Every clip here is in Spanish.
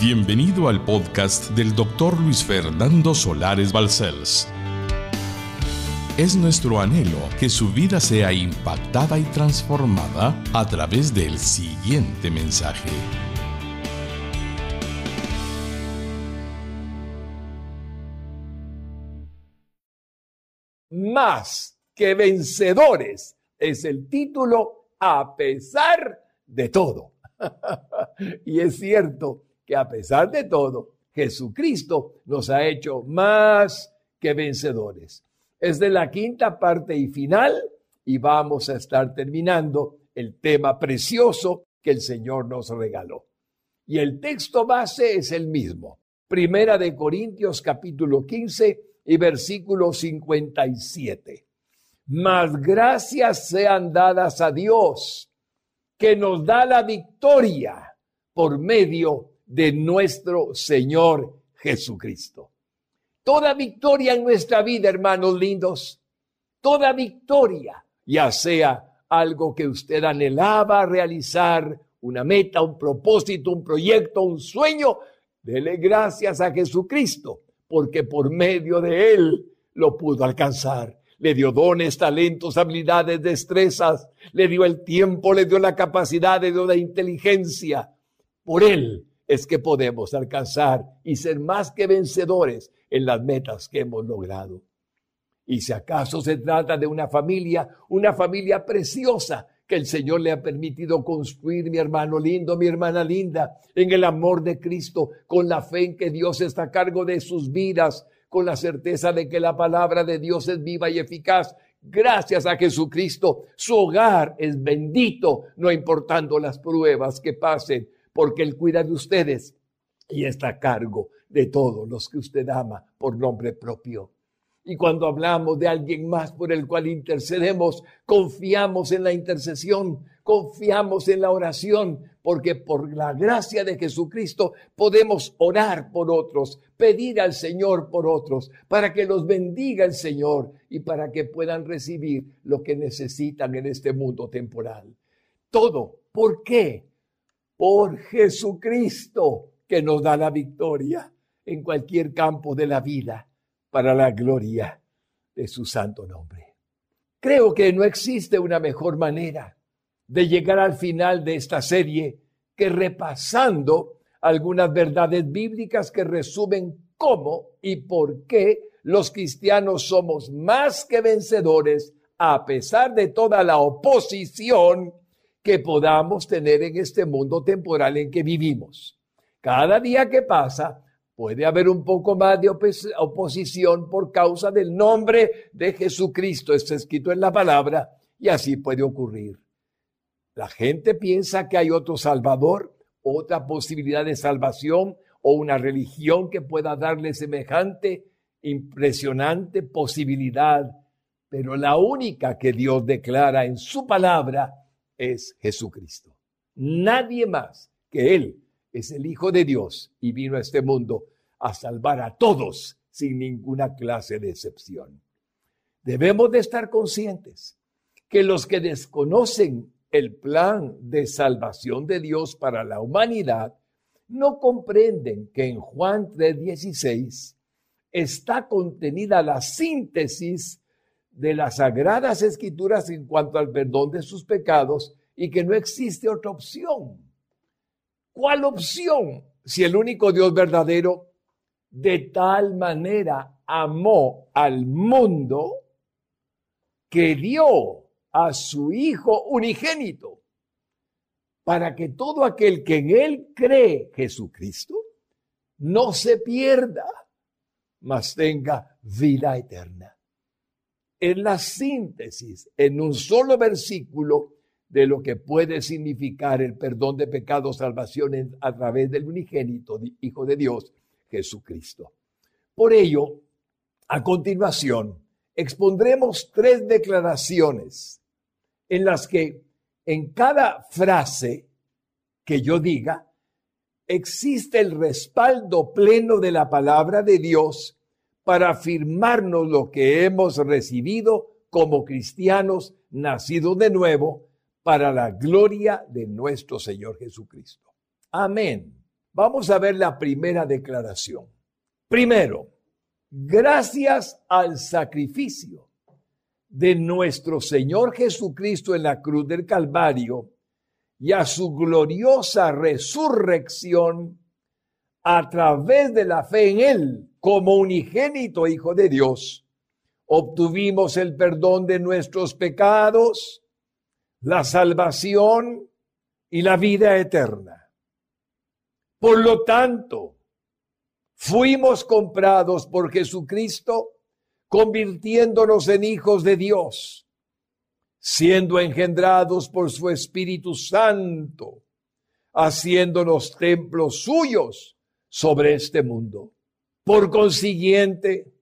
Bienvenido al podcast del doctor Luis Fernando Solares Balcells. Es nuestro anhelo que su vida sea impactada y transformada a través del siguiente mensaje. Más que vencedores es el título a pesar de todo. y es cierto que a pesar de todo, Jesucristo nos ha hecho más que vencedores. Es de la quinta parte y final y vamos a estar terminando el tema precioso que el Señor nos regaló. Y el texto base es el mismo. Primera de Corintios capítulo 15 y versículo 57. Más gracias sean dadas a Dios que nos da la victoria por medio de nuestro Señor Jesucristo. Toda victoria en nuestra vida, hermanos lindos, toda victoria, ya sea algo que usted anhelaba realizar, una meta, un propósito, un proyecto, un sueño, dele gracias a Jesucristo, porque por medio de Él lo pudo alcanzar le dio dones, talentos, habilidades, destrezas, le dio el tiempo, le dio la capacidad, le dio la inteligencia. Por Él es que podemos alcanzar y ser más que vencedores en las metas que hemos logrado. Y si acaso se trata de una familia, una familia preciosa que el Señor le ha permitido construir, mi hermano lindo, mi hermana linda, en el amor de Cristo, con la fe en que Dios está a cargo de sus vidas, con la certeza de que la palabra de Dios es viva y eficaz. Gracias a Jesucristo, su hogar es bendito, no importando las pruebas que pasen, porque Él cuida de ustedes y está a cargo de todos los que usted ama por nombre propio. Y cuando hablamos de alguien más por el cual intercedemos, confiamos en la intercesión, confiamos en la oración, porque por la gracia de Jesucristo podemos orar por otros, pedir al Señor por otros, para que los bendiga el Señor y para que puedan recibir lo que necesitan en este mundo temporal. Todo, ¿por qué? Por Jesucristo que nos da la victoria en cualquier campo de la vida para la gloria de su santo nombre. Creo que no existe una mejor manera de llegar al final de esta serie que repasando algunas verdades bíblicas que resumen cómo y por qué los cristianos somos más que vencedores a pesar de toda la oposición que podamos tener en este mundo temporal en que vivimos. Cada día que pasa, Puede haber un poco más de oposición por causa del nombre de Jesucristo. Está escrito en la palabra y así puede ocurrir. La gente piensa que hay otro Salvador, otra posibilidad de salvación o una religión que pueda darle semejante, impresionante posibilidad. Pero la única que Dios declara en su palabra es Jesucristo. Nadie más que Él es el Hijo de Dios y vino a este mundo a salvar a todos sin ninguna clase de excepción. Debemos de estar conscientes que los que desconocen el plan de salvación de Dios para la humanidad no comprenden que en Juan 3:16 está contenida la síntesis de las sagradas escrituras en cuanto al perdón de sus pecados y que no existe otra opción. ¿Cuál opción si el único Dios verdadero de tal manera amó al mundo que dio a su Hijo unigénito para que todo aquel que en Él cree Jesucristo no se pierda, mas tenga vida eterna. Es la síntesis en un solo versículo de lo que puede significar el perdón de pecados, salvación a través del unigénito Hijo de Dios, Jesucristo. Por ello, a continuación, expondremos tres declaraciones en las que en cada frase que yo diga, existe el respaldo pleno de la palabra de Dios para afirmarnos lo que hemos recibido como cristianos nacidos de nuevo para la gloria de nuestro Señor Jesucristo. Amén. Vamos a ver la primera declaración. Primero, gracias al sacrificio de nuestro Señor Jesucristo en la cruz del Calvario y a su gloriosa resurrección a través de la fe en Él como unigénito Hijo de Dios, obtuvimos el perdón de nuestros pecados, la salvación y la vida eterna. Por lo tanto, fuimos comprados por Jesucristo, convirtiéndonos en hijos de Dios, siendo engendrados por su Espíritu Santo, haciéndonos templos suyos sobre este mundo. Por consiguiente,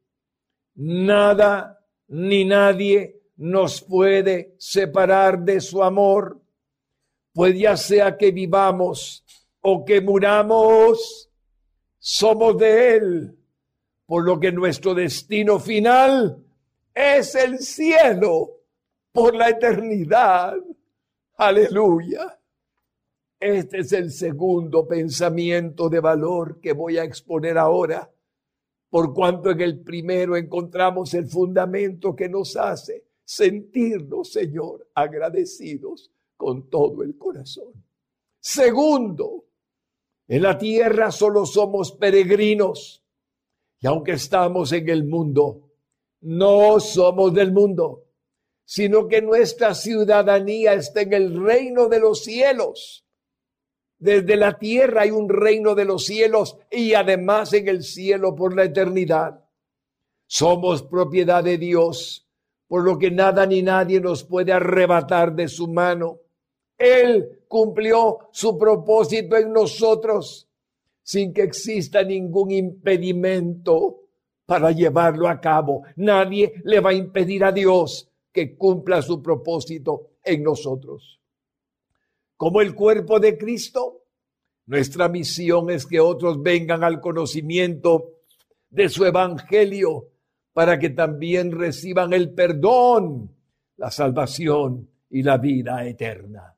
nada ni nadie nos puede separar de su amor, pues ya sea que vivamos o que muramos, somos de Él, por lo que nuestro destino final es el cielo por la eternidad. Aleluya. Este es el segundo pensamiento de valor que voy a exponer ahora, por cuanto en el primero encontramos el fundamento que nos hace sentirnos, Señor, agradecidos con todo el corazón. Segundo, en la tierra solo somos peregrinos y aunque estamos en el mundo, no somos del mundo, sino que nuestra ciudadanía está en el reino de los cielos. Desde la tierra hay un reino de los cielos y además en el cielo por la eternidad. Somos propiedad de Dios, por lo que nada ni nadie nos puede arrebatar de su mano. Él cumplió su propósito en nosotros sin que exista ningún impedimento para llevarlo a cabo. Nadie le va a impedir a Dios que cumpla su propósito en nosotros. Como el cuerpo de Cristo, nuestra misión es que otros vengan al conocimiento de su evangelio para que también reciban el perdón, la salvación y la vida eterna.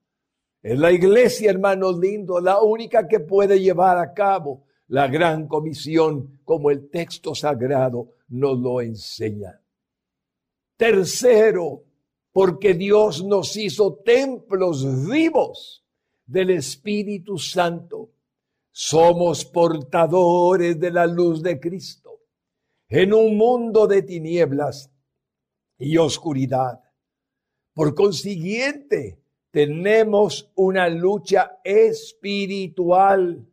Es la iglesia, hermanos lindos, la única que puede llevar a cabo la gran comisión como el texto sagrado nos lo enseña. Tercero, porque Dios nos hizo templos vivos del Espíritu Santo. Somos portadores de la luz de Cristo en un mundo de tinieblas y oscuridad. Por consiguiente, tenemos una lucha espiritual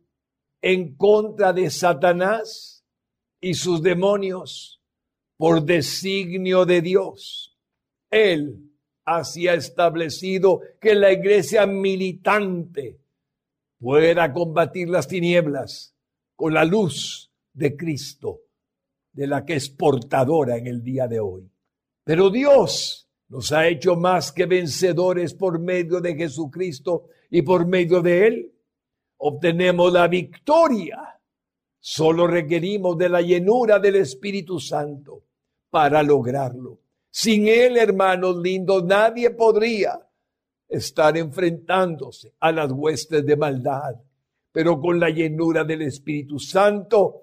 en contra de Satanás y sus demonios por designio de Dios. Él así establecido que la iglesia militante pueda combatir las tinieblas con la luz de Cristo, de la que es portadora en el día de hoy. Pero Dios nos ha hecho más que vencedores por medio de Jesucristo y por medio de Él. Obtenemos la victoria. Solo requerimos de la llenura del Espíritu Santo para lograrlo. Sin Él, hermanos lindos, nadie podría estar enfrentándose a las huestes de maldad. Pero con la llenura del Espíritu Santo,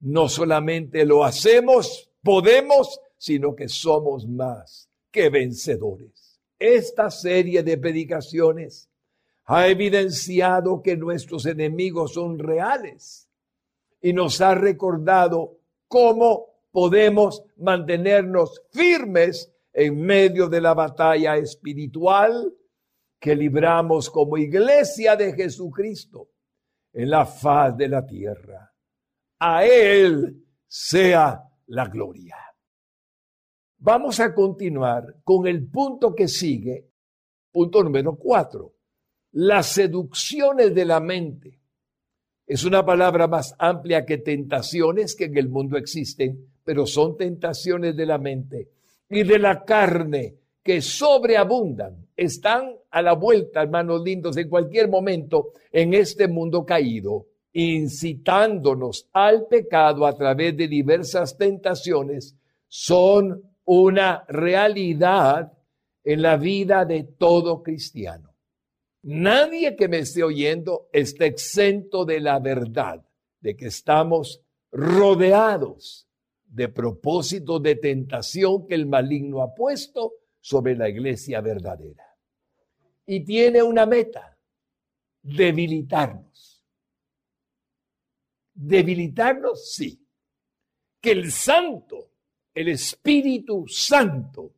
no solamente lo hacemos, podemos, sino que somos más vencedores. Esta serie de predicaciones ha evidenciado que nuestros enemigos son reales y nos ha recordado cómo podemos mantenernos firmes en medio de la batalla espiritual que libramos como iglesia de Jesucristo en la faz de la tierra. A Él sea la gloria. Vamos a continuar con el punto que sigue, punto número cuatro, las seducciones de la mente. Es una palabra más amplia que tentaciones que en el mundo existen, pero son tentaciones de la mente y de la carne que sobreabundan, están a la vuelta, hermanos lindos, en cualquier momento en este mundo caído, incitándonos al pecado a través de diversas tentaciones, son una realidad en la vida de todo cristiano. Nadie que me esté oyendo está exento de la verdad, de que estamos rodeados de propósitos de tentación que el maligno ha puesto sobre la iglesia verdadera. Y tiene una meta, debilitarnos. Debilitarnos, sí. Que el santo, el Espíritu Santo,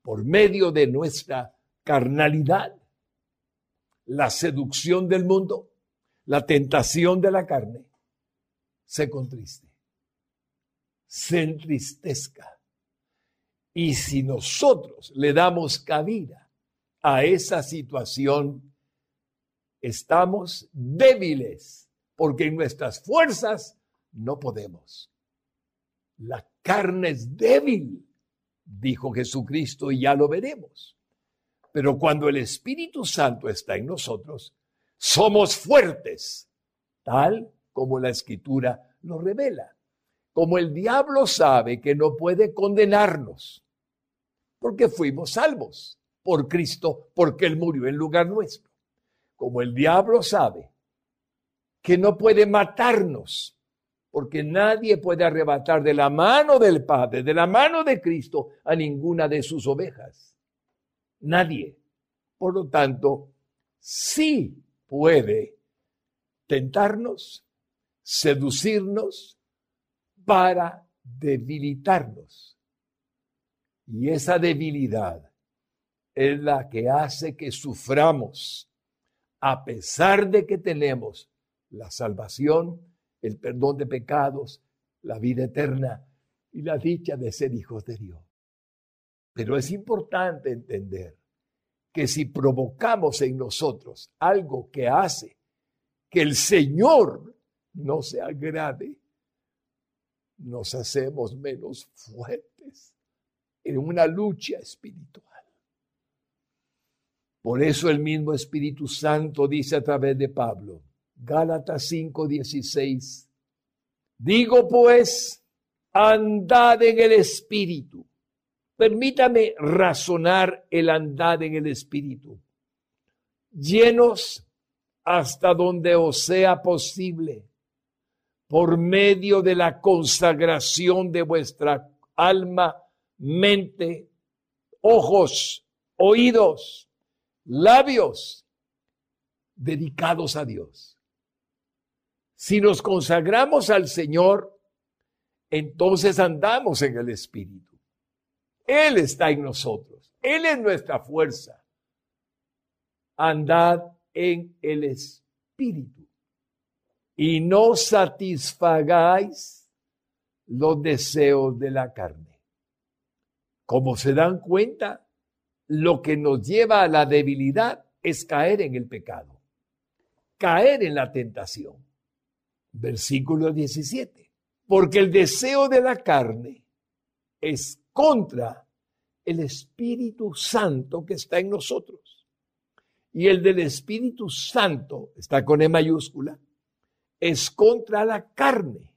por medio de nuestra carnalidad, la seducción del mundo, la tentación de la carne, se contriste, se entristezca. Y si nosotros le damos cabida a esa situación, estamos débiles, porque en nuestras fuerzas no podemos. La carne es débil, dijo Jesucristo, y ya lo veremos. Pero cuando el Espíritu Santo está en nosotros, somos fuertes, tal como la escritura lo revela. Como el diablo sabe que no puede condenarnos, porque fuimos salvos por Cristo, porque Él murió en lugar nuestro. Como el diablo sabe que no puede matarnos, porque nadie puede arrebatar de la mano del Padre, de la mano de Cristo, a ninguna de sus ovejas Nadie. Por lo tanto, sí puede tentarnos, seducirnos para debilitarnos. Y esa debilidad es la que hace que suframos, a pesar de que tenemos la salvación, el perdón de pecados, la vida eterna y la dicha de ser hijos de Dios. Pero es importante entender que si provocamos en nosotros algo que hace que el Señor no se agrade, nos hacemos menos fuertes en una lucha espiritual. Por eso el mismo Espíritu Santo dice a través de Pablo, Gálatas 5:16, digo pues, andad en el Espíritu. Permítame razonar el andar en el Espíritu, llenos hasta donde os sea posible, por medio de la consagración de vuestra alma, mente, ojos, oídos, labios, dedicados a Dios. Si nos consagramos al Señor, entonces andamos en el Espíritu. Él está en nosotros. Él es nuestra fuerza. Andad en el Espíritu y no satisfagáis los deseos de la carne. Como se dan cuenta, lo que nos lleva a la debilidad es caer en el pecado, caer en la tentación. Versículo 17. Porque el deseo de la carne es contra el Espíritu Santo que está en nosotros. Y el del Espíritu Santo, está con E mayúscula, es contra la carne.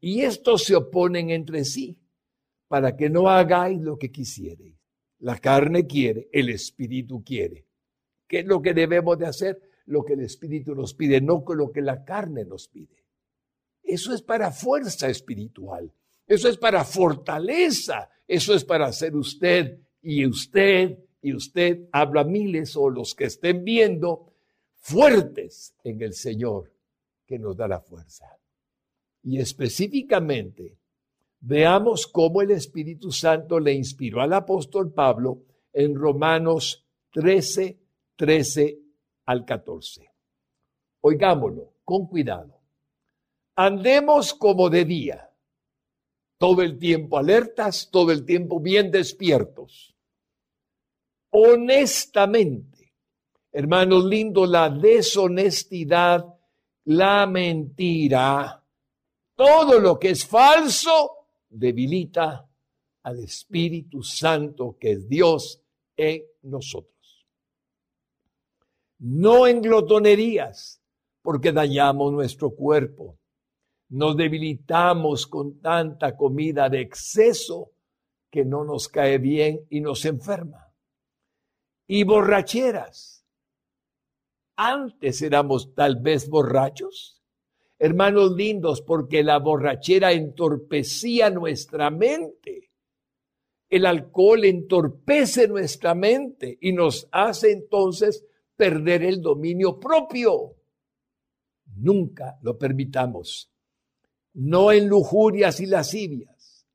Y estos se oponen entre sí para que no hagáis lo que quisierais. La carne quiere, el Espíritu quiere. ¿Qué es lo que debemos de hacer? Lo que el Espíritu nos pide, no lo que la carne nos pide. Eso es para fuerza espiritual. Eso es para fortaleza. Eso es para ser usted y usted y usted, habla miles o los que estén viendo, fuertes en el Señor que nos da la fuerza. Y específicamente, veamos cómo el Espíritu Santo le inspiró al apóstol Pablo en Romanos 13, 13 al 14. Oigámoslo con cuidado. Andemos como de día todo el tiempo alertas, todo el tiempo bien despiertos. Honestamente, hermanos lindos, la deshonestidad, la mentira, todo lo que es falso, debilita al Espíritu Santo que es Dios en nosotros. No en glotonerías, porque dañamos nuestro cuerpo nos debilitamos con tanta comida de exceso que no nos cae bien y nos enferma. Y borracheras, antes éramos tal vez borrachos? Hermanos lindos, porque la borrachera entorpecía nuestra mente. El alcohol entorpece nuestra mente y nos hace entonces perder el dominio propio. Nunca lo permitamos. No en lujurias y lascivias.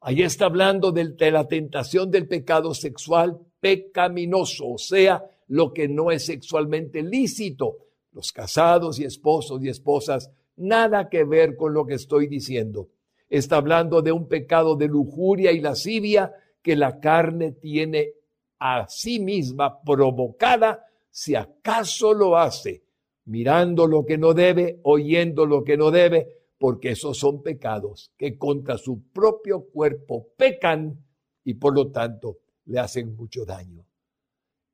Ahí está hablando de, la tentación del pecado sexual pecaminoso, o sea, lo que no es sexualmente lícito. Los casados y esposos y esposas, nada que ver con lo que estoy diciendo. Está hablando de un pecado de lujuria y lascivia que la carne tiene a sí misma provocada si acaso lo hace mirando lo que no debe, oyendo lo que no debe, porque esos son pecados que contra su propio cuerpo pecan y por lo tanto le hacen mucho daño.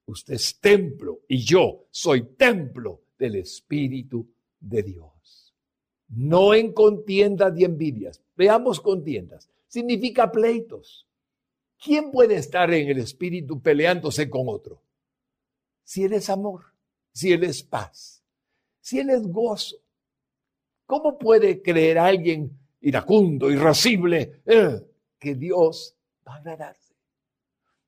Usted es templo y yo soy templo del Espíritu de Dios. No en contiendas y envidias. Veamos contiendas. Significa pleitos. ¿Quién puede estar en el Espíritu peleándose con otro? Si Él es amor, si Él es paz, si Él es gozo. ¿Cómo puede creer alguien iracundo, irascible, eh, que Dios va a agradarse?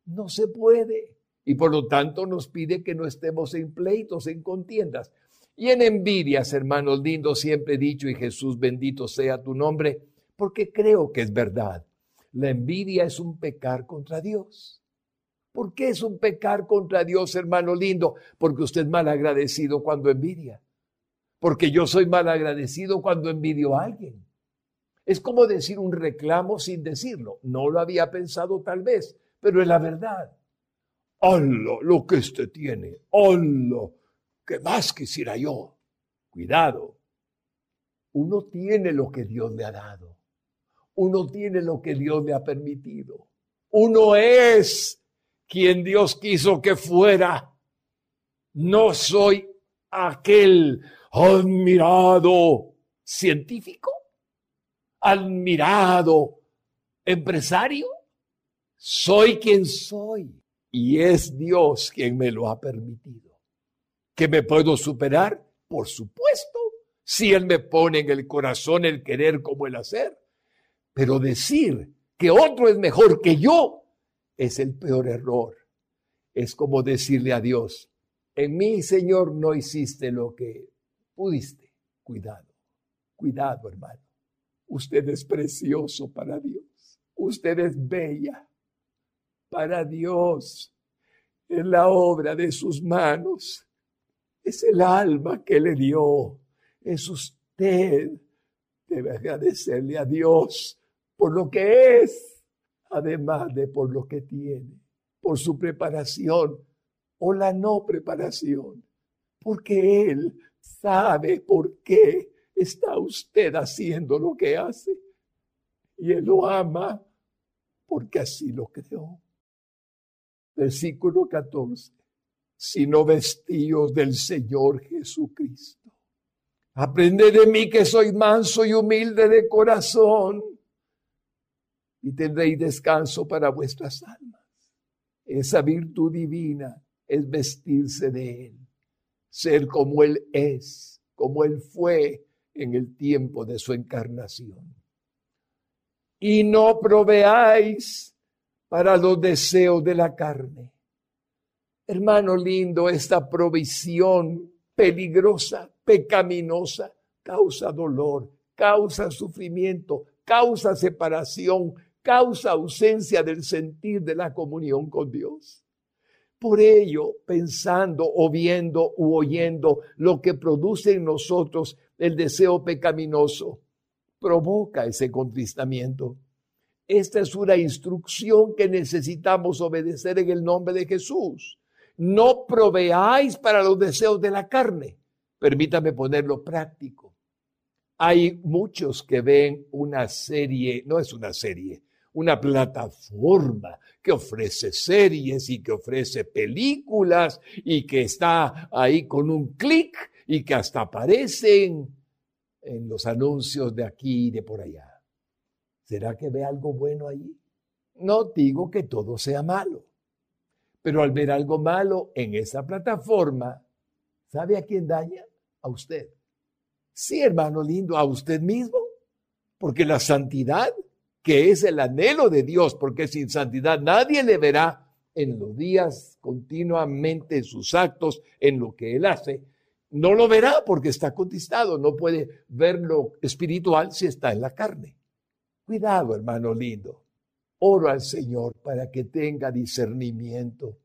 No se puede. Y por lo tanto nos pide que no estemos en pleitos, en contiendas. Y en envidias, hermanos lindos, siempre he dicho, y Jesús bendito sea tu nombre, porque creo que es verdad. La envidia es un pecar contra Dios. ¿Por qué es un pecar contra Dios, hermano lindo? Porque usted es mal agradecido cuando envidia porque yo soy mal agradecido cuando envidio a alguien. Es como decir un reclamo sin decirlo. No lo había pensado tal vez, pero es la verdad. ¡Hola lo que este tiene! ¡Hola! ¿Qué más quisiera yo? Cuidado. Uno tiene lo que Dios le ha dado. Uno tiene lo que Dios le ha permitido. Uno es quien Dios quiso que fuera. No soy aquel admirado científico, admirado empresario. Soy quien soy y es Dios quien me lo ha permitido. ¿Que me puedo superar? Por supuesto, si Él me pone en el corazón el querer como el hacer. Pero decir que otro es mejor que yo es el peor error. Es como decirle a Dios, en mí, Señor, no hiciste lo que pudiste. Cuidado, cuidado, hermano. Usted es precioso para Dios. Usted es bella para Dios. Es la obra de sus manos. Es el alma que le dio. Es usted. Debe agradecerle a Dios por lo que es, además de por lo que tiene, por su preparación o la no preparación, porque Él sabe por qué está usted haciendo lo que hace. Y Él lo ama porque así lo creó. Versículo 14. Sino vestíos del Señor Jesucristo. Aprended de mí que soy manso y humilde de corazón y tendréis descanso para vuestras almas. Esa virtud divina es vestirse de Él ser como Él es, como Él fue en el tiempo de su encarnación. Y no proveáis para los deseos de la carne. Hermano lindo, esta provisión peligrosa, pecaminosa, causa dolor, causa sufrimiento, causa separación, causa ausencia del sentir de la comunión con Dios. Por ello, pensando o viendo u oyendo lo que produce en nosotros el deseo pecaminoso, provoca ese contristamiento. Esta es una instrucción que necesitamos obedecer en el nombre de Jesús. No proveáis para los deseos de la carne. Permítame ponerlo práctico. Hay muchos que ven una serie, no es una serie, una plataforma que ofrece series y que ofrece películas y que está ahí con un clic y que hasta aparecen en los anuncios de aquí y de por allá. ¿Será que ve algo bueno allí? No digo que todo sea malo, pero al ver algo malo en esa plataforma, ¿Sabe a quién daña? A usted. Sí, hermano lindo, a usted mismo. Porque la santidad, que es el anhelo de Dios, porque sin santidad nadie le verá en los días continuamente en sus actos, en lo que él hace, no lo verá porque está contestado, no puede ver lo espiritual si está en la carne. Cuidado, hermano lindo. Oro al Señor para que tenga discernimiento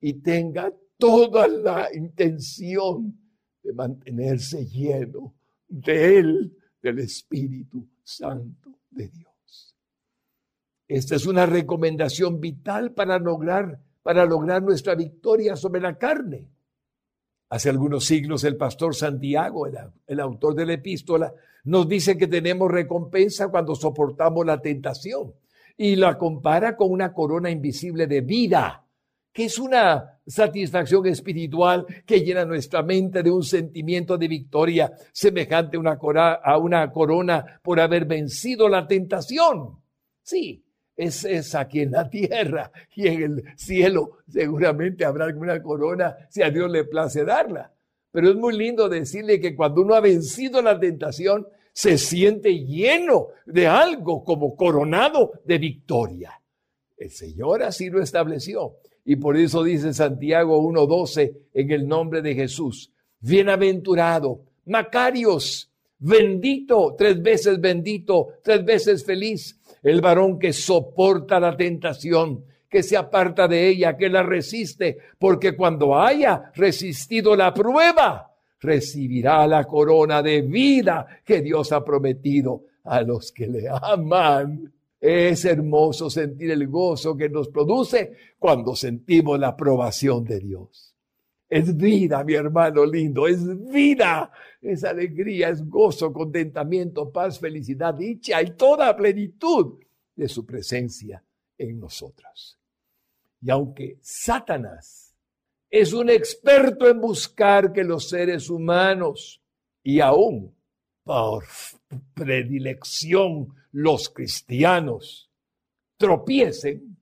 y tenga toda la intención de mantenerse lleno de Él, del Espíritu Santo de Dios. Esta es una recomendación vital para lograr, para lograr nuestra victoria sobre la carne. Hace algunos siglos el pastor Santiago, el, el, autor de la epístola, nos dice que tenemos recompensa cuando soportamos la tentación y la compara con una corona invisible de vida que es una satisfacción espiritual que llena nuestra mente de un sentimiento de victoria semejante a una, a una corona por haber vencido la tentación. Sí, es, es aquí en la tierra y en el cielo seguramente habrá alguna corona si a Dios le place darla. Pero es muy lindo decirle que cuando uno ha vencido la tentación, se siente lleno de algo como coronado de victoria. El Señor así lo estableció. Y por eso dice Santiago 1.12 en el nombre de Jesús. Bienaventurado, Macarios, bendito, tres veces bendito, tres veces feliz, el varón que soporta la tentación, que se aparta de ella, que la resiste, porque cuando haya resistido la prueba, recibirá la corona de vida que Dios ha prometido a los que le aman. Es hermoso sentir el gozo que nos produce cuando sentimos la aprobación de Dios. Es vida, mi hermano lindo, es vida, es alegría, es gozo, contentamiento, paz, felicidad, dicha y toda plenitud de su presencia en nosotros. Y aunque Satanás es un experto en buscar que los seres humanos y aún por predilección los cristianos tropiecen,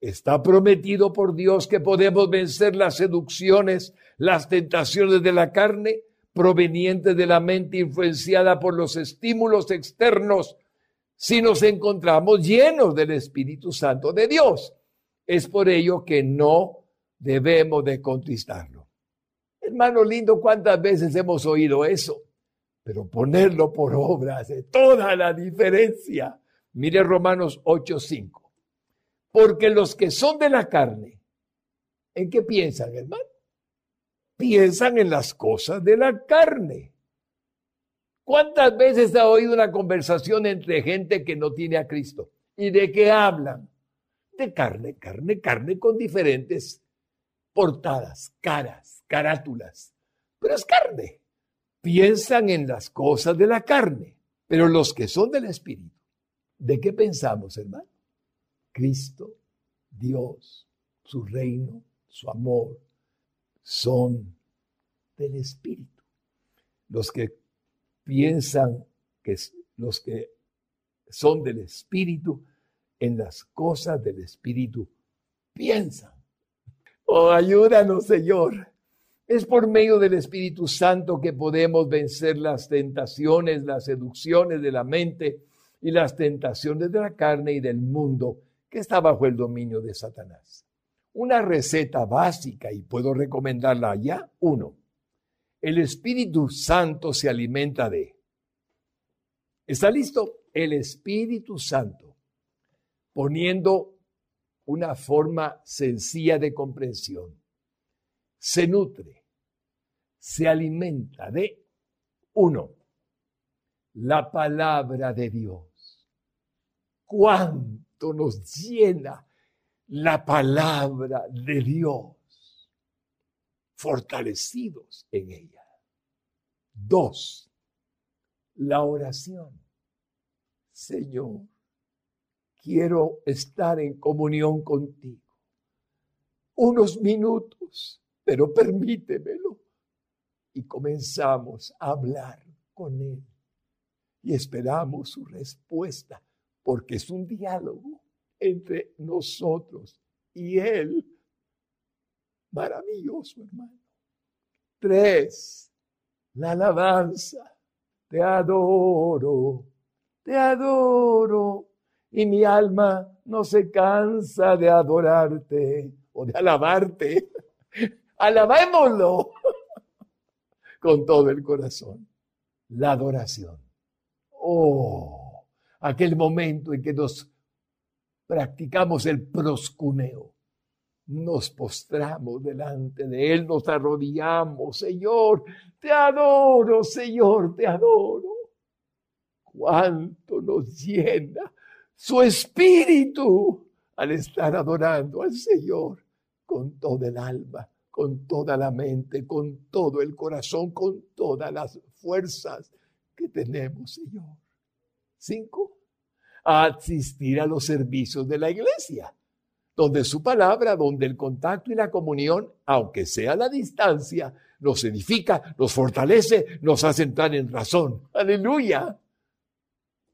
está prometido por Dios que podemos vencer las seducciones, las tentaciones de la carne provenientes de la mente influenciada por los estímulos externos si nos encontramos llenos del Espíritu Santo de Dios. Es por ello que no debemos de contristarlo. Hermano lindo, ¿cuántas veces hemos oído eso? pero ponerlo por obra hace toda la diferencia. Mire Romanos 8:5. Porque los que son de la carne, ¿en qué piensan, hermano? Piensan en las cosas de la carne. ¿Cuántas veces ha oído una conversación entre gente que no tiene a Cristo? ¿Y de qué hablan? De carne, carne, carne con diferentes portadas, caras, carátulas. Pero es carne piensan en las cosas de la carne, pero los que son del Espíritu, ¿de qué pensamos, hermano? Cristo, Dios, su reino, su amor, son del Espíritu. Los que piensan que los que son del Espíritu, en las cosas del Espíritu, piensan. Oh, ayúdanos, Señor, es por medio del Espíritu Santo que podemos vencer las tentaciones, las seducciones de la mente y las tentaciones de la carne y del mundo que está bajo el dominio de Satanás. Una receta básica, y puedo recomendarla ya. Uno, el Espíritu Santo se alimenta de. ¿Está listo? El Espíritu Santo, poniendo una forma sencilla de comprensión se nutre, se alimenta de, uno, la palabra de Dios. ¿Cuánto nos llena la palabra de Dios? Fortalecidos en ella. Dos, la oración. Señor, quiero estar en comunión contigo. Unos minutos pero permítemelo. Y comenzamos a hablar con Él y esperamos su respuesta, porque es un diálogo entre nosotros y Él. Maravilloso, hermano. Tres, la alabanza. Te adoro, te adoro. Y mi alma no se cansa de adorarte o de alabarte. Alabémoslo con todo el corazón. La adoración. Oh, aquel momento en que nos practicamos el proscuneo. Nos postramos delante de Él, nos arrodillamos. Señor, te adoro, Señor, te adoro. Cuánto nos llena su espíritu al estar adorando al Señor con toda el alma, con toda la mente, con todo el corazón, con todas las fuerzas que tenemos, Señor. Cinco, asistir a los servicios de la iglesia, donde su palabra, donde el contacto y la comunión, aunque sea a la distancia, nos edifica, nos fortalece, nos hace entrar en razón. Aleluya.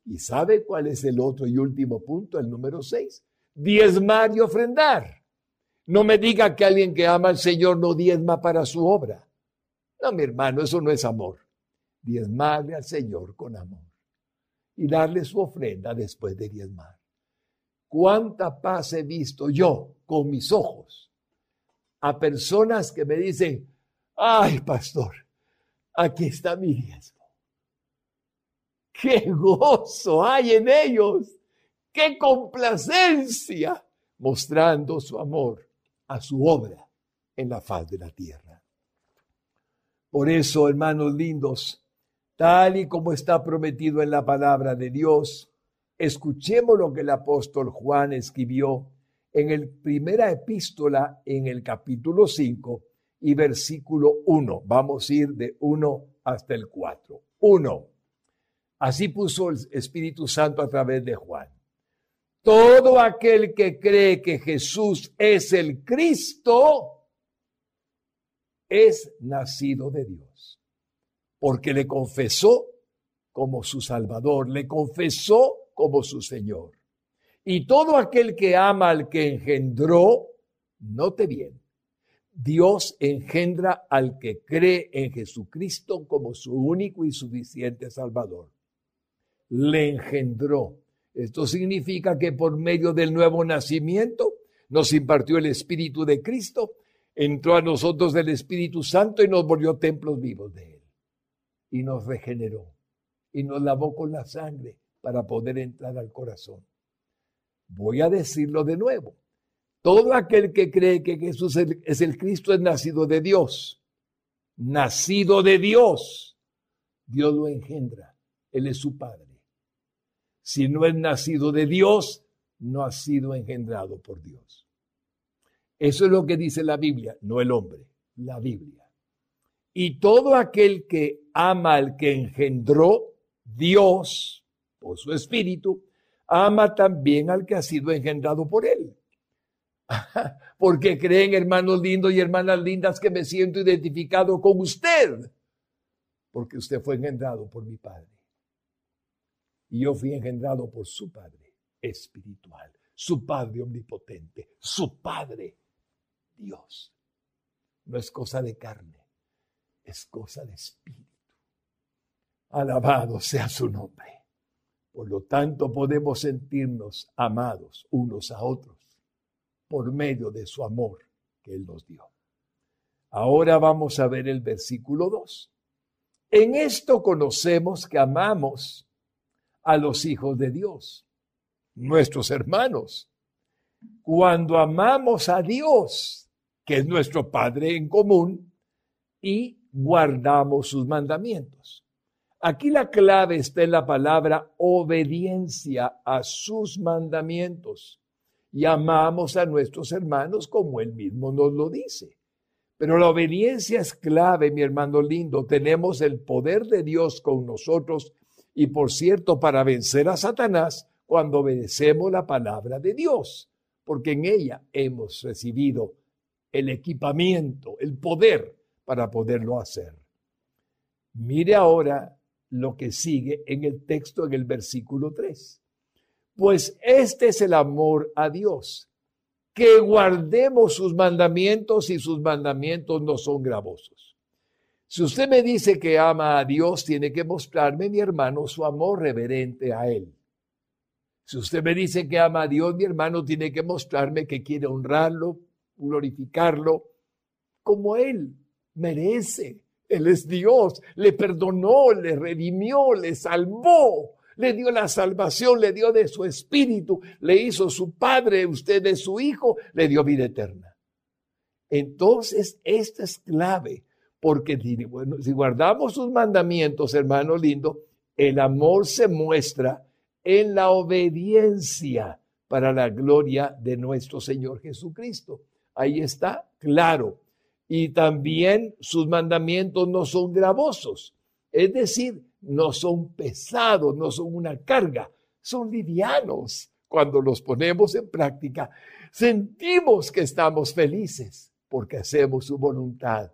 ¿Y sabe cuál es el otro y último punto, el número seis? Diezmar y ofrendar. No me diga que alguien que ama al Señor no diezma para su obra. No, mi hermano, eso no es amor. Diezmarle al Señor con amor y darle su ofrenda después de diezmar. ¿Cuánta paz he visto yo con mis ojos a personas que me dicen, ay, pastor, aquí está mi diezmo? ¡Qué gozo hay en ellos! ¡Qué complacencia! Mostrando su amor a su obra en la faz de la tierra. Por eso, hermanos lindos, tal y como está prometido en la palabra de Dios, escuchemos lo que el apóstol Juan escribió en el primera epístola en el capítulo 5 y versículo 1. Vamos a ir de 1 hasta el 4. 1. Así puso el Espíritu Santo a través de Juan. Todo aquel que cree que Jesús es el Cristo es nacido de Dios, porque le confesó como su Salvador, le confesó como su Señor. Y todo aquel que ama al que engendró, note bien, Dios engendra al que cree en Jesucristo como su único y suficiente Salvador. Le engendró esto significa que por medio del nuevo nacimiento nos impartió el Espíritu de Cristo, entró a nosotros el Espíritu Santo y nos volvió templos vivos de Él. Y nos regeneró y nos lavó con la sangre para poder entrar al corazón. Voy a decirlo de nuevo. Todo aquel que cree que Jesús es el Cristo es nacido de Dios. Nacido de Dios. Dios lo engendra. Él es su Padre. Si no es nacido de Dios, no ha sido engendrado por Dios. Eso es lo que dice la Biblia, no el hombre, la Biblia. Y todo aquel que ama al que engendró Dios por su espíritu, ama también al que ha sido engendrado por él. Porque creen, hermanos lindos y hermanas lindas, que me siento identificado con usted. Porque usted fue engendrado por mi Padre. Y yo fui engendrado por su Padre espiritual, su Padre omnipotente, su Padre Dios. No es cosa de carne, es cosa de espíritu. Alabado sea su nombre. Por lo tanto, podemos sentirnos amados unos a otros por medio de su amor que Él nos dio. Ahora vamos a ver el versículo 2. En esto conocemos que amamos a los hijos de Dios, nuestros hermanos. Cuando amamos a Dios, que es nuestro Padre en común, y guardamos sus mandamientos. Aquí la clave está en la palabra obediencia a sus mandamientos. Y amamos a nuestros hermanos como él mismo nos lo dice. Pero la obediencia es clave, mi hermano lindo. Tenemos el poder de Dios con nosotros y por cierto, para vencer a Satanás cuando obedecemos la palabra de Dios, porque en ella hemos recibido el equipamiento, el poder para poderlo hacer. Mire ahora lo que sigue en el texto en el versículo 3. Pues este es el amor a Dios, que guardemos sus mandamientos y sus mandamientos no son gravosos. Si usted me dice que ama a Dios, tiene que mostrarme, mi hermano, su amor reverente a Él. Si usted me dice que ama a Dios, mi hermano, tiene que mostrarme que quiere honrarlo, glorificarlo, como Él merece. Él es Dios, le perdonó, le redimió, le salvó, le dio la salvación, le dio de su espíritu, le hizo su padre, usted es su hijo, le dio vida eterna. Entonces, esta es clave, porque si guardamos sus mandamientos, hermano lindo, el amor se muestra en la obediencia para la gloria de nuestro Señor Jesucristo. Ahí está, claro. Y también sus mandamientos no son gravosos, es decir, no son pesados, no son una carga, son livianos. Cuando los ponemos en práctica, sentimos que estamos felices porque hacemos su voluntad.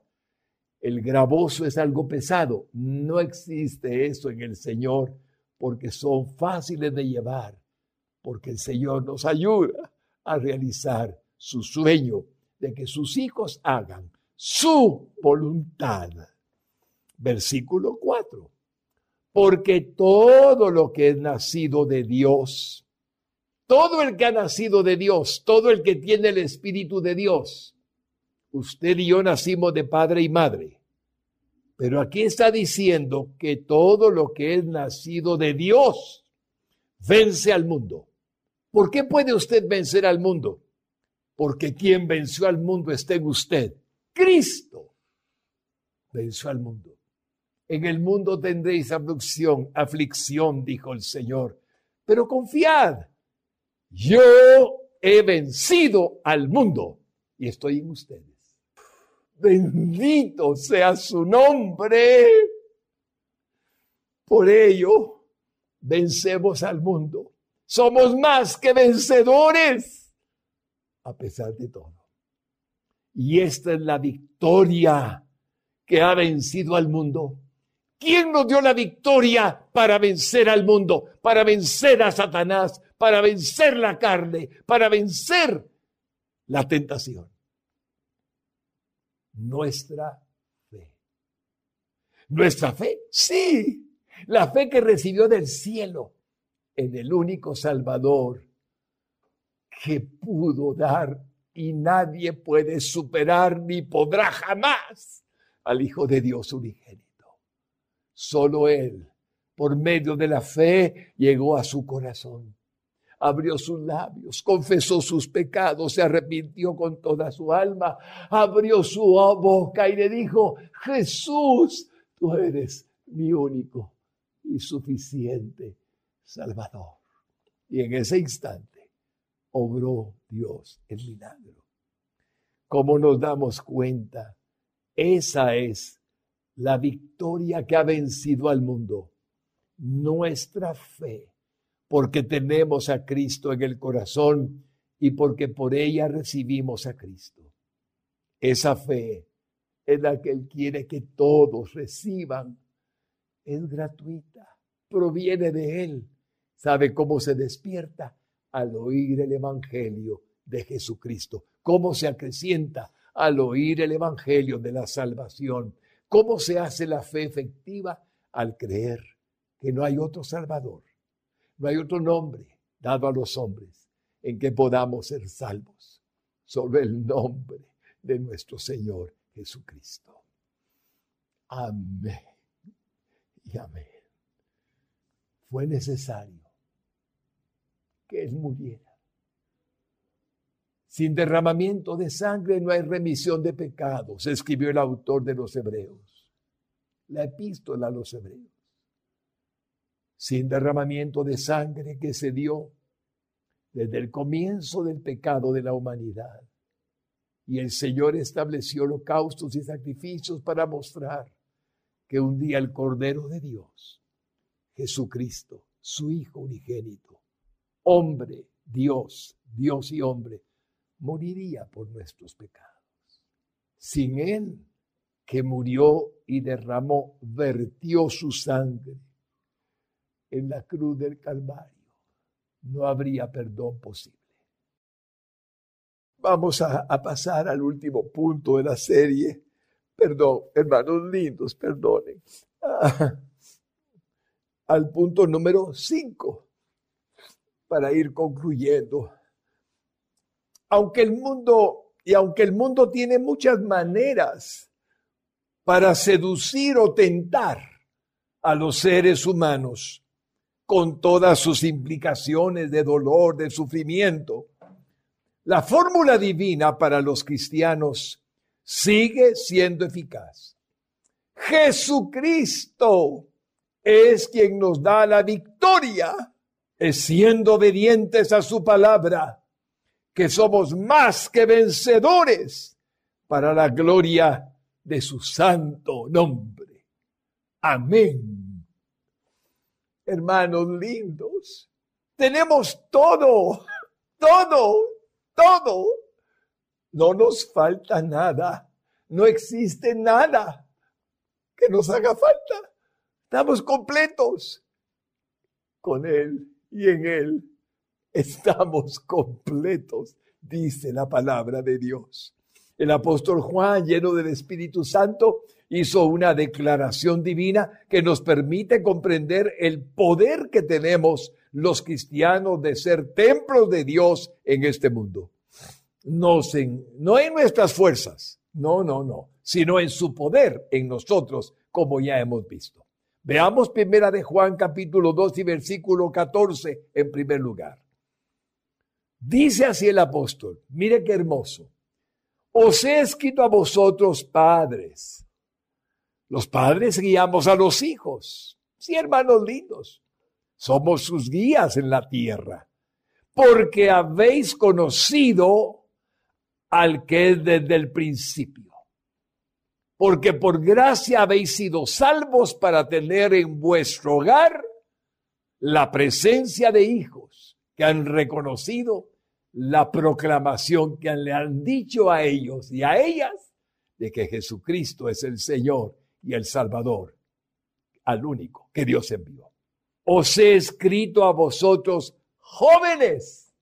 El gravoso es algo pesado. No existe eso en el Señor porque son fáciles de llevar, porque el Señor nos ayuda a realizar su sueño de que sus hijos hagan su voluntad. Versículo 4. Porque todo lo que es nacido de Dios, todo el que ha nacido de Dios, todo el que tiene el Espíritu de Dios, usted y yo nacimos de padre y madre. Pero aquí está diciendo que todo lo que es nacido de Dios vence al mundo. ¿Por qué puede usted vencer al mundo? Porque quien venció al mundo está en usted. Cristo venció al mundo. En el mundo tendréis aflicción, aflicción, dijo el Señor. Pero confiad, yo he vencido al mundo y estoy en ustedes. Bendito sea su nombre. Por ello, vencemos al mundo. Somos más que vencedores, a pesar de todo. Y esta es la victoria que ha vencido al mundo. ¿Quién nos dio la victoria para vencer al mundo, para vencer a Satanás, para vencer la carne, para vencer la tentación? nuestra fe. Nuestra fe, sí, la fe que recibió del cielo en el único Salvador que pudo dar y nadie puede superar ni podrá jamás al Hijo de Dios unigénito. Solo Él, por medio de la fe, llegó a su corazón abrió sus labios, confesó sus pecados, se arrepintió con toda su alma, abrió su boca y le dijo, Jesús, tú eres mi único y suficiente Salvador. Y en ese instante obró Dios el milagro. ¿Cómo nos damos cuenta? Esa es la victoria que ha vencido al mundo. Nuestra fe porque tenemos a Cristo en el corazón y porque por ella recibimos a Cristo. Esa fe es la que Él quiere que todos reciban. Es gratuita, proviene de Él. ¿Sabe cómo se despierta? Al oír el Evangelio de Jesucristo. ¿Cómo se acrecienta? Al oír el Evangelio de la salvación. ¿Cómo se hace la fe efectiva? Al creer que no hay otro Salvador no hay otro nombre dado a los hombres en que podamos ser salvos. Solo el nombre de nuestro Señor Jesucristo. Amén y amén. Fue necesario que Él muriera. Sin derramamiento de sangre no hay remisión de pecados, escribió el autor de los Hebreos. La epístola a los Hebreos sin derramamiento de sangre que se dio desde el comienzo del pecado de la humanidad. Y el Señor estableció holocaustos y sacrificios para mostrar que un día el Cordero de Dios, Jesucristo, su Hijo unigénito, hombre, Dios, Dios y hombre, moriría por nuestros pecados. Sin Él, que murió y derramó, vertió su sangre en la cruz del Calvario, no habría perdón posible. Vamos a, pasar al último punto de la serie, perdón, hermanos lindos, perdonen. Ah, al punto número 5, para ir concluyendo. Aunque el mundo, y aunque el mundo tiene muchas maneras para seducir o tentar a los seres humanos, con todas sus implicaciones de dolor, de sufrimiento, la fórmula divina para los cristianos sigue siendo eficaz. Jesucristo es quien nos da la victoria, siendo obedientes a su palabra, que somos más que vencedores para la gloria de su santo nombre. Amén. Hermanos lindos, tenemos todo, todo todo. No nos falta nada. No existe nada que nos haga falta. Estamos completos. Con Él y en Él estamos completos, dice la palabra de Dios. El apóstol Juan, lleno del Espíritu Santo, hizo una declaración divina que nos permite comprender el poder que tenemos los cristianos de ser templos de Dios en este mundo. No, en nuestras fuerzas, no, no, no, sino en su poder en nosotros, como ya hemos visto. Veamos primera de Juan capítulo 2 y versículo 14 en primer lugar. Dice así el apóstol, mire qué hermoso. Os he escrito a vosotros padres. Los padres guiamos a los hijos. Sí, hermanos lindos. Somos sus guías en la tierra, porque habéis conocido al que es desde el principio. Porque por gracia habéis sido salvos para tener en vuestro hogar la presencia de hijos que han reconocido la proclamación que le han dicho a ellos y a ellas de que Jesucristo es el Señor y el Salvador, al único que Dios envió os he escrito a vosotros jóvenes.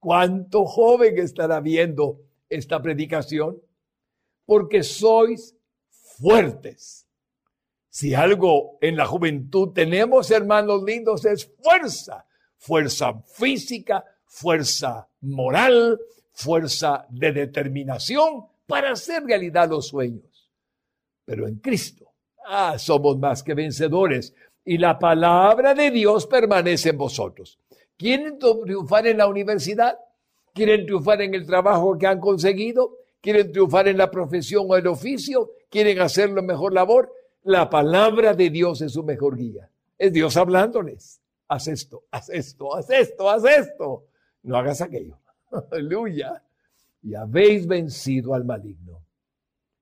¿Cuánto joven estará viendo esta predicación? Porque sois fuertes. Si algo en la juventud tenemos, hermanos lindos, es fuerza. Fuerza física, fuerza moral, fuerza de determinación para hacer realidad los sueños. Pero en Cristo, ah, somos más que vencedores y la palabra de Dios permanece en vosotros. ¿Quieren triunfar en la universidad? ¿Quieren triunfar en el trabajo que han conseguido? ¿Quieren triunfar en la profesión o el oficio? ¿Quieren hacer la mejor labor? La palabra de Dios es su mejor guía. Es Dios hablándoles. Haz esto, haz esto, haz esto, haz esto. No hagas aquello. Aleluya. Y habéis vencido al maligno.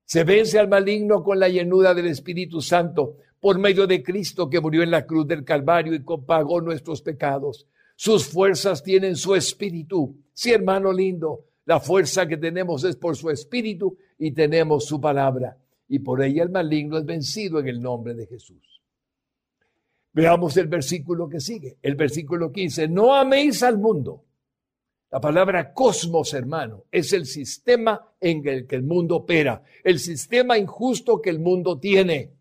Se vence al maligno con la llenura del Espíritu Santo por medio de Cristo que murió en la cruz del Calvario y compagó nuestros pecados. Sus fuerzas tienen su espíritu. Sí, hermano lindo, la fuerza que tenemos es por su espíritu y tenemos su palabra. Y por ella el maligno es vencido en el nombre de Jesús. Veamos el versículo que sigue, el versículo 15. No améis al mundo. La palabra cosmos, hermano, es el sistema en el que el mundo opera, el sistema injusto que el mundo tiene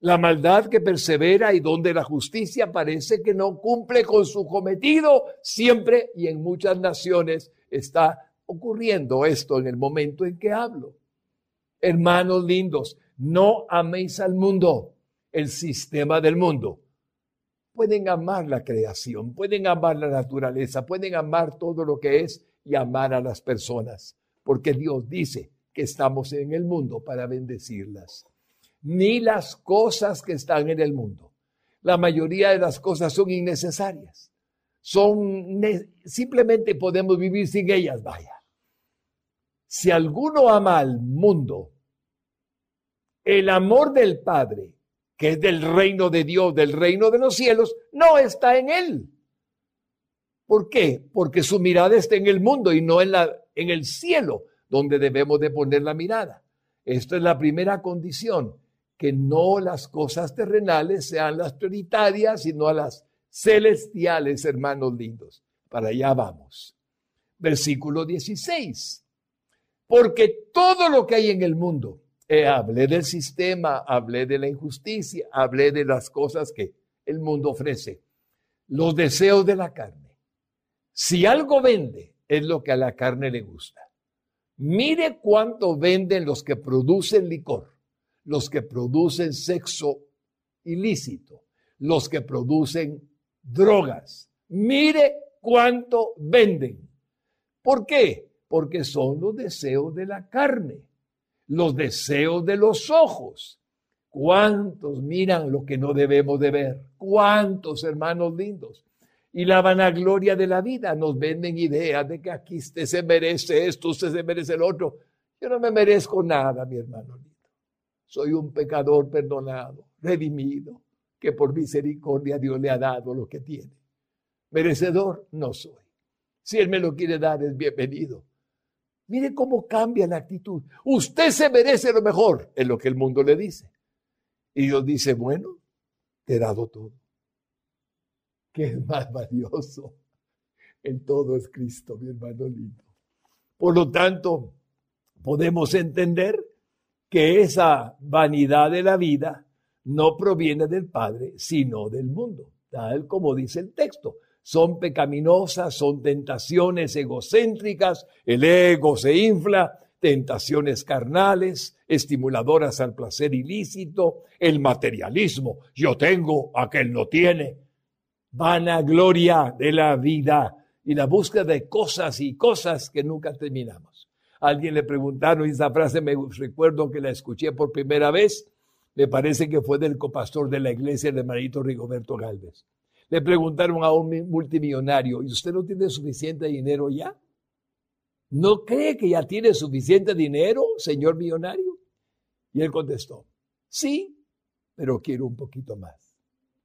la maldad que persevera y donde la justicia parece que no cumple con su cometido, siempre y en muchas naciones está ocurriendo esto en el momento en que hablo. Hermanos lindos, no améis al mundo, el sistema del mundo. Pueden amar la creación, pueden amar la naturaleza, pueden amar todo lo que es y amar a las personas, porque Dios dice que estamos en el mundo para bendecirlas ni las cosas que están en el mundo. La mayoría de las cosas son innecesarias. Son simplemente podemos vivir sin ellas, vaya. Si alguno ama al mundo, el amor del Padre, que es del reino de Dios, del reino de los cielos, no está en él. ¿Por qué? Porque su mirada está en el mundo y no en, la, en el cielo, donde debemos de poner la mirada. Esto es la primera condición que no las cosas terrenales sean las prioritarias, sino a las celestiales, hermanos lindos. Para allá vamos. Versículo 16. Porque todo lo que hay en el mundo, Eh, hablé del sistema, hablé de la injusticia, hablé de las cosas que el mundo ofrece. Los deseos de la carne. Si algo vende, es lo que a la carne le gusta. Mire cuánto venden los que producen licor, los que producen sexo ilícito, los que producen drogas. Mire cuánto venden. ¿Por qué? Porque son los deseos de la carne, los deseos de los ojos. ¿Cuántos miran lo que no debemos de ver? ¿Cuántos hermanos lindos? Y la vanagloria de la vida nos venden ideas de que aquí usted se merece esto, usted se merece el otro. Yo no me merezco nada, mi hermano lindo. Soy un pecador perdonado, redimido, que por misericordia Dios le ha dado lo que tiene. Merecedor no soy. Si Él me lo quiere dar, es bienvenido. Mire cómo cambia la actitud. Usted se merece lo mejor, es lo que el mundo le dice. Y Dios dice, bueno, te he dado todo. ¿Qué es más valioso? En todo es Cristo, mi hermano lindo. Por lo tanto, podemos entender que esa vanidad de la vida no proviene del Padre, sino del mundo, tal como dice el texto. Son pecaminosas, son tentaciones egocéntricas, el ego se infla, tentaciones carnales, estimuladoras al placer ilícito, el materialismo, yo tengo, aquel no tiene, vanagloria de la vida y la búsqueda de cosas y cosas que nunca terminamos. Alguien le preguntaron, y esa frase me recuerdo que la escuché por primera vez, me parece que fue del copastor de la iglesia, el hermanito Rigoberto Galvez. Le preguntaron a un multimillonario, ¿y usted no tiene suficiente dinero ya? ¿No cree que ya tiene suficiente dinero, señor millonario? Y él contestó, sí, pero quiero un poquito más.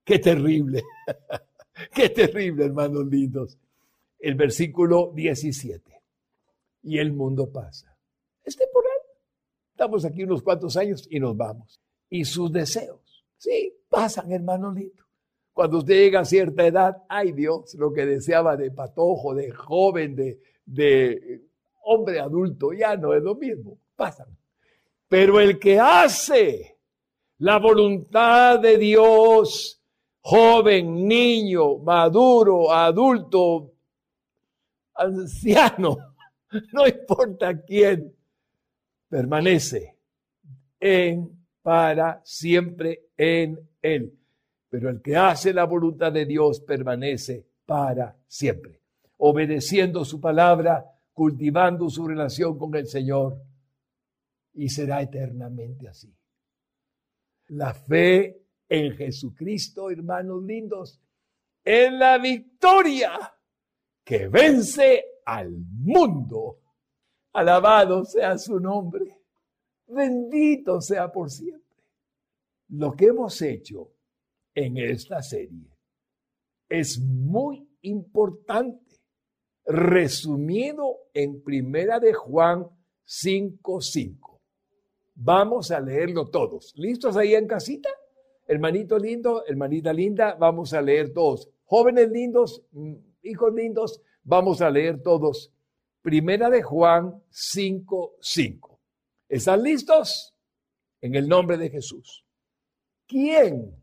Qué terrible, qué terrible, hermanos lindos. El versículo 17. Y el mundo pasa. Es temporal. Estamos aquí unos cuantos años y nos vamos y sus deseos. Sí, pasan, hermano lindo. Cuando usted llega a cierta edad, ay Dios, lo que deseaba de patojo, de joven, de, hombre adulto, ya no es lo mismo, pasan. Pero el que hace la voluntad de Dios, joven, niño, maduro, adulto, anciano, no importa quién, permanece en para siempre en Él. Pero el que hace la voluntad de Dios permanece para siempre, obedeciendo su palabra, cultivando su relación con el Señor, y será eternamente así. La fe en Jesucristo, hermanos lindos, es la victoria que vence al mundo. Alabado sea su nombre. Bendito sea por siempre. Lo que hemos hecho en esta serie es muy importante, resumido en Primera de Juan 5:5. Vamos a leerlo todos. ¿Listos ahí en casita? Hermanito lindo, hermanita linda, vamos a leer todos. Jóvenes lindos, mm, hijos lindos, vamos a leer todos. Primera de Juan 5:5. ¿Están listos? En el nombre de Jesús. ¿Quién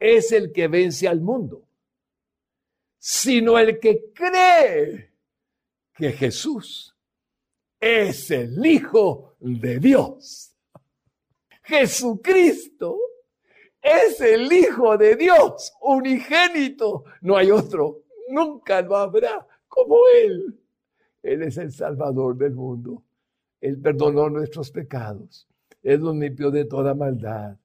es el que vence al mundo? Sino el que cree que Jesús es el Hijo de Dios. Jesucristo es el Hijo de Dios, unigénito. No hay otro, nunca lo habrá como Él. Él es el Salvador del mundo. Él perdonó nuestros pecados. Él nos limpió de toda maldad.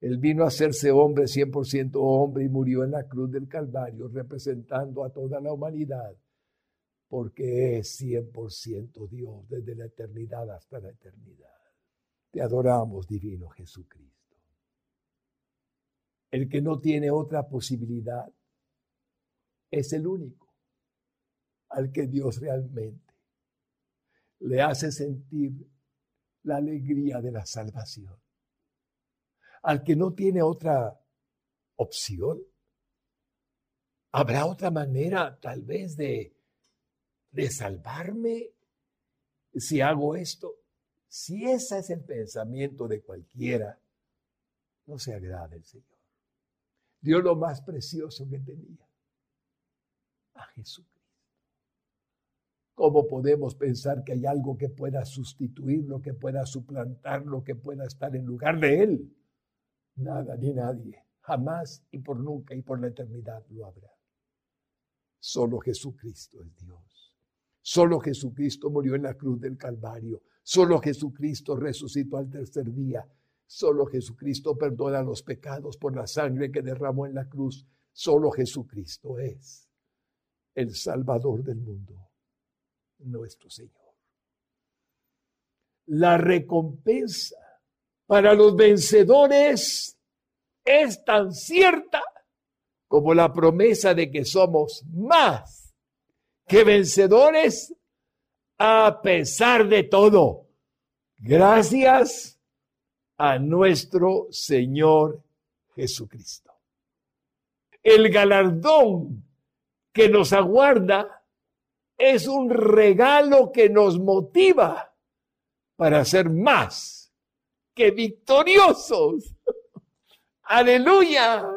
Él vino a hacerse hombre, 100% hombre, y murió en la cruz del Calvario, representando a toda la humanidad, porque es 100% Dios desde la eternidad hasta la eternidad. Te adoramos, divino Jesucristo. El que no tiene otra posibilidad es el único al que Dios realmente le hace sentir la alegría de la salvación. Al que no tiene otra opción, habrá otra manera tal vez de, de salvarme si hago esto, Si ese es el pensamiento de cualquiera, no se agrada el Señor. Dio lo más precioso que tenía, a Jesucristo. ¿Cómo podemos pensar que hay algo que pueda sustituirlo, que pueda suplantarlo, que pueda estar en lugar de Él? Nada ni nadie, jamás y por nunca y por la eternidad lo habrá. Solo Jesucristo es Dios. Solo Jesucristo murió en la cruz del Calvario. Solo Jesucristo resucitó al tercer día. Solo Jesucristo perdona los pecados por la sangre que derramó en la cruz. Solo Jesucristo es el Salvador del mundo, nuestro Señor. La recompensa para los vencedores es tan cierta como la promesa de que somos más que vencedores a pesar de todo. Gracias a nuestro Señor Jesucristo. El galardón que nos aguarda es un regalo que nos motiva para ser más victoriosos. Aleluya.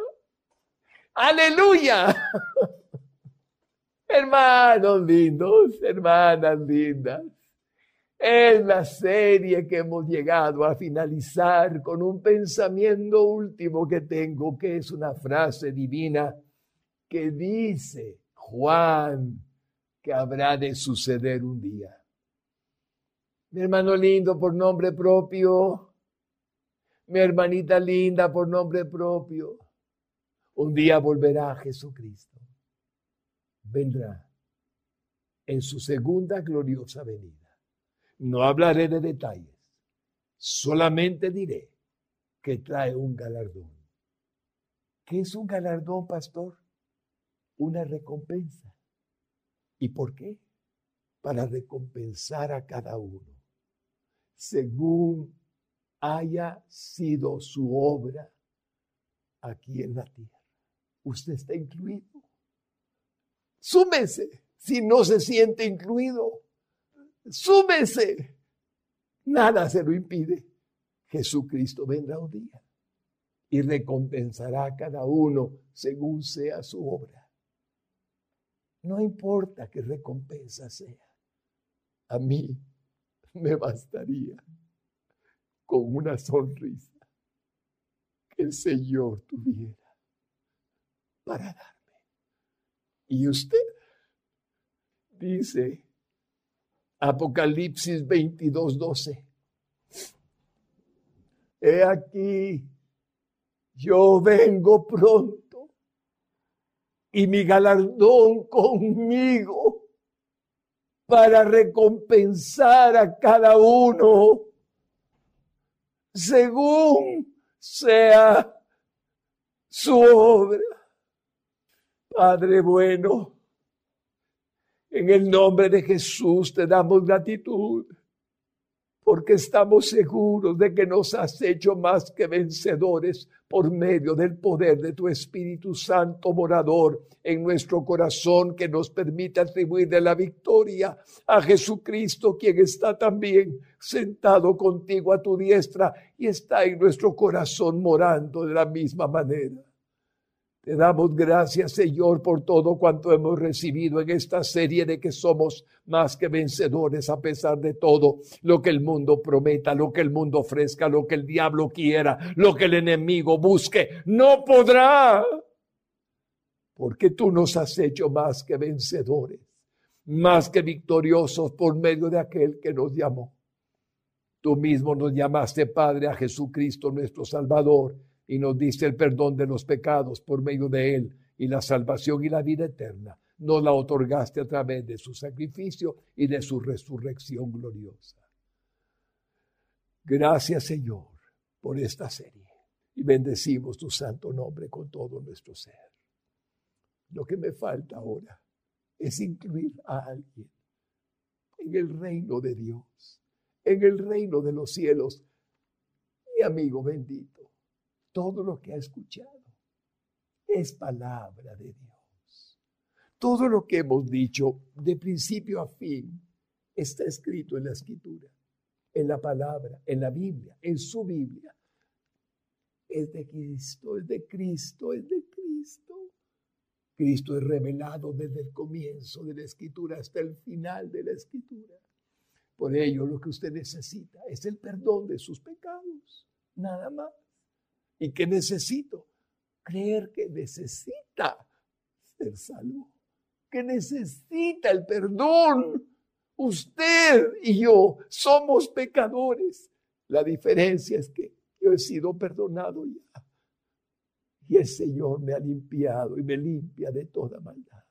Aleluya. Hermanos lindos, hermanas lindas, es la serie que hemos llegado a finalizar con un pensamiento último que tengo, que es una frase divina que dice Juan que habrá de suceder un día. Mi hermano lindo por nombre propio, mi hermanita linda por nombre propio, un día volverá Jesucristo. Vendrá en su segunda gloriosa venida. No hablaré de detalles, solamente diré que trae un galardón. ¿Qué es un galardón, pastor? Una recompensa. ¿Y por qué? Para recompensar a cada uno, según haya sido su obra aquí en la tierra usted está incluido. Súmese si no se siente incluido. Súmese. Nada se lo impide. Jesucristo vendrá un día y recompensará a cada uno según sea su obra. No importa qué recompensa sea. A mí me bastaría con una sonrisa que el Señor tuviera para darme. Y usted dice Apocalipsis 22, 12. He aquí, yo vengo pronto y mi galardón conmigo para recompensar a cada uno según sea su obra. Padre bueno, en el nombre de Jesús te damos gratitud porque estamos seguros de que nos has hecho más que vencedores por medio del poder de tu Espíritu Santo morador en nuestro corazón que nos permite atribuirle la victoria a Jesucristo, quien está también sentado contigo a tu diestra y está en nuestro corazón morando de la misma manera. Te damos gracias, Señor, por todo cuanto hemos recibido en esta serie de que somos más que vencedores a pesar de todo lo que el mundo prometa, lo que el mundo ofrezca, lo que el diablo quiera, lo que el enemigo busque. No podrá, porque tú nos has hecho más que vencedores, más que victoriosos por medio de aquel que nos llamó. Tú mismo nos llamaste, Padre, a Jesucristo nuestro Salvador y nos diste el perdón de los pecados por medio de Él y la salvación y la vida eterna. Nos la otorgaste a través de su sacrificio y de su resurrección gloriosa. Gracias Señor por esta serie y bendecimos tu santo nombre con todo nuestro ser. Lo que me falta ahora es incluir a alguien en el reino de Dios, en el reino de los cielos. Mi amigo bendito todo lo que ha escuchado es palabra de Dios. Todo lo que hemos dicho de principio a fin está escrito en la escritura. en la palabra, en la Biblia, en su Biblia, es de Cristo, es de Cristo, es de Cristo. Cristo es revelado desde el comienzo de la escritura hasta el final de la escritura. Por ello lo que usted necesita es el perdón de sus pecados, nada más. ¿Y qué necesito? Creer que necesita ser salvo, que necesita el perdón. Usted y yo somos pecadores. La diferencia es que yo he sido perdonado ya. Y el Señor me ha limpiado y me limpia de toda maldad.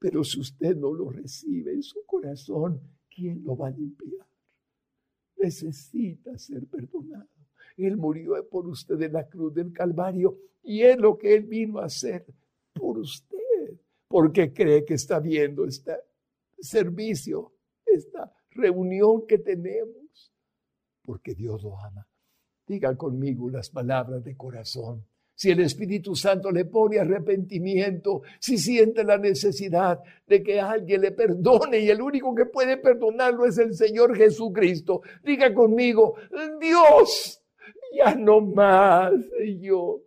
Pero si usted no lo recibe en su corazón, ¿quién lo va a limpiar? Necesita ser perdonado. Él murió por usted en la cruz del Calvario y es lo que Él vino a hacer por usted, porque cree que está viendo este servicio, esta reunión que tenemos, porque Dios lo ama. Diga conmigo las palabras de corazón si el Espíritu Santo le pone arrepentimiento, si siente la necesidad de que alguien le perdone y el único que puede perdonarlo es el Señor Jesucristo. Diga conmigo, Dios, ya no más, Señor,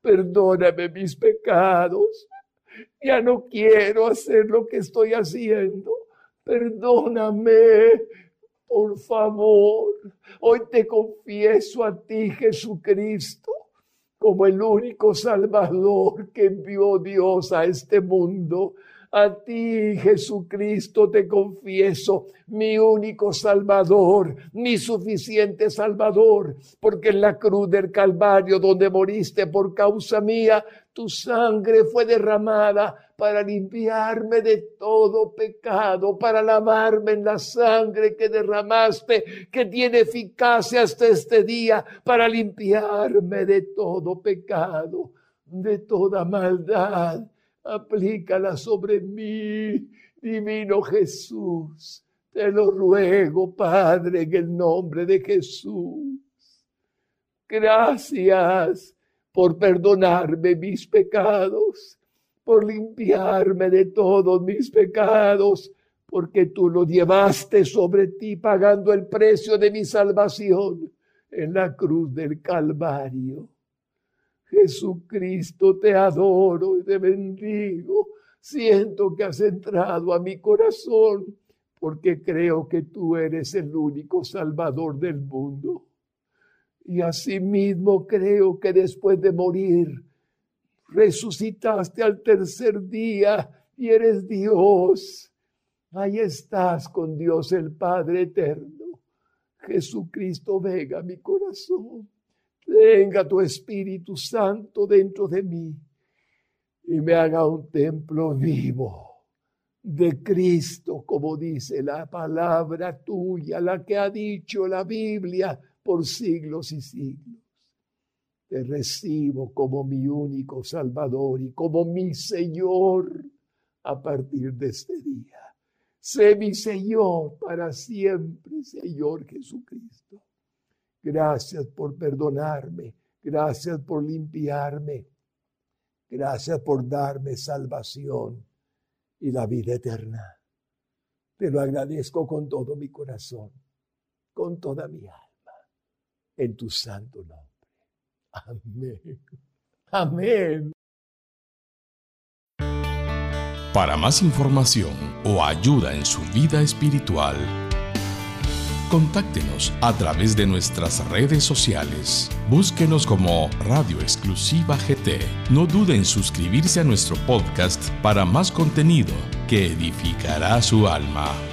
perdóname mis pecados. Ya no quiero hacer lo que estoy haciendo. Perdóname, por favor. Hoy te confieso a ti, Jesucristo como el único Salvador que envió Dios a este mundo. A ti, Jesucristo, te confieso, mi único Salvador, mi suficiente Salvador, porque en la cruz del Calvario, donde moriste por causa mía, tu sangre fue derramada para limpiarme de todo pecado, para lavarme en la sangre que derramaste, que tiene eficacia hasta este día, para limpiarme de todo pecado, de toda maldad. Aplícala sobre mí, divino Jesús. Te lo ruego, Padre, en el nombre de Jesús. Gracias por perdonarme mis pecados, por limpiarme de todos mis pecados, porque tú lo llevaste sobre ti pagando el precio de mi salvación en la cruz del Calvario. Jesucristo, te adoro y te bendigo. Siento que has entrado a mi corazón porque creo que tú eres el único Salvador del mundo. Y asimismo creo que después de morir, resucitaste al tercer día y eres Dios. Ahí estás con Dios el Padre eterno. Jesucristo, venga mi corazón. Venga tu Espíritu Santo dentro de mí y me haga un templo vivo de Cristo, como dice la palabra tuya, la que ha dicho la Biblia por siglos y siglos. Te recibo como mi único Salvador y como mi Señor a partir de este día. Sé mi Señor para siempre, Señor Jesucristo. Gracias por perdonarme, gracias por limpiarme, gracias por darme salvación y la vida eterna. Te lo agradezco con todo mi corazón, con toda mi alma en tu santo nombre. Amén. Amén. Para más información o ayuda en su vida espiritual, contáctenos a través de nuestras redes sociales. Búsquenos como Radio Exclusiva GT. No duden en suscribirse a nuestro podcast para más contenido que edificará su alma.